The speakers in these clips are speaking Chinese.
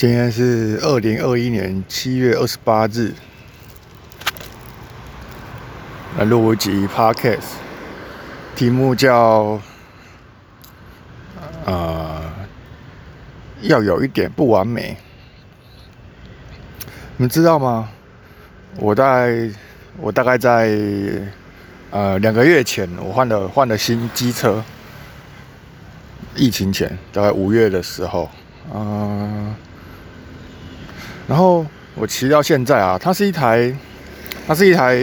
今天是二零二一年七月二十八日，来录一集 podcast，题目叫“呃，要有一点不完美”。你们知道吗？我在，我大概在呃两个月前，我换了换了新机车。疫情前，大概五月的时候，嗯。然后我骑到现在啊，它是一台，它是一台，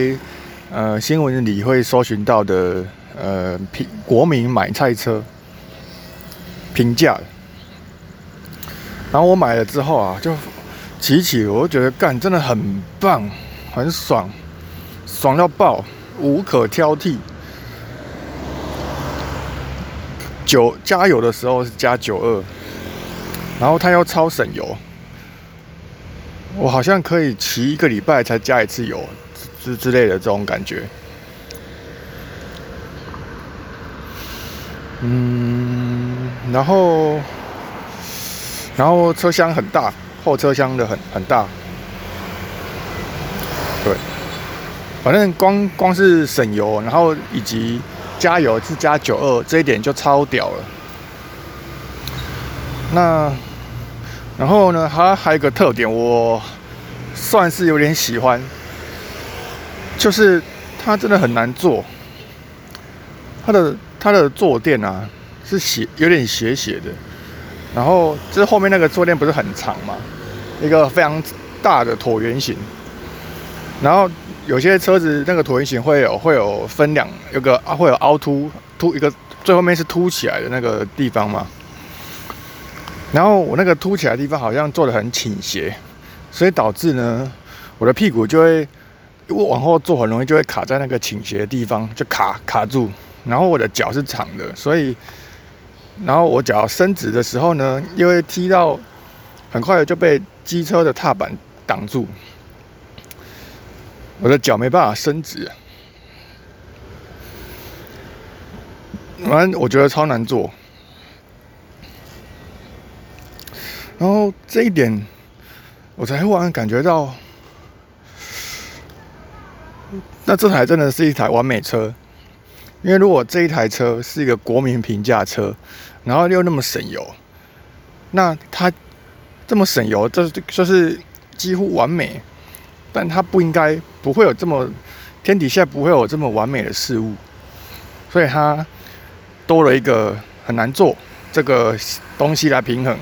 呃，新闻里会搜寻到的，呃，平国民买菜车，平价的。然后我买了之后啊，就骑起，我就觉得干真的很棒，很爽，爽到爆，无可挑剔。九加油的时候是加九二，然后它又超省油。我好像可以骑一个礼拜才加一次油，之之类的这种感觉。嗯，然后，然后车厢很大，后车厢的很很大。对，反正光光是省油，然后以及加油是加九二，这一点就超屌了。那。然后呢，它还有一个特点，我算是有点喜欢，就是它真的很难坐。它的它的坐垫啊是斜，有点斜斜的。然后就是后面那个坐垫不是很长嘛，一个非常大的椭圆形。然后有些车子那个椭圆形会有会有分两，有个啊会有凹凸凸一个，最后面是凸起来的那个地方嘛。然后我那个凸起来的地方好像坐得很倾斜，所以导致呢，我的屁股就会我往后坐很容易就会卡在那个倾斜的地方，就卡卡住。然后我的脚是长的，所以然后我脚伸直的时候呢，因为踢到很快就被机车的踏板挡住，我的脚没办法伸直，反正我觉得超难做。然后这一点，我才忽然感觉到，那这台真的是一台完美车。因为如果这一台车是一个国民平价车，然后又那么省油，那它这么省油，这就是几乎完美。但它不应该不会有这么天底下不会有这么完美的事物，所以它多了一个很难做这个东西来平衡。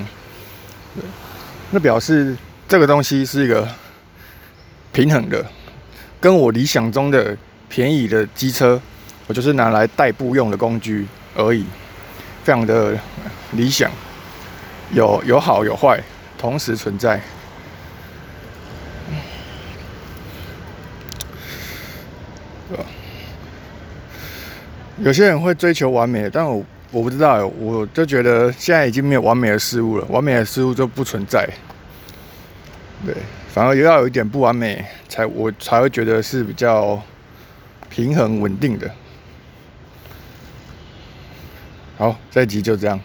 那表示这个东西是一个平衡的，跟我理想中的便宜的机车，我就是拿来代步用的工具而已，非常的理想，有有好有坏，同时存在。有些人会追求完美，但我。我不知道，我就觉得现在已经没有完美的事物了，完美的事物就不存在。对，反而要有一点不完美，才我才会觉得是比较平衡稳定的。好，这一集就这样。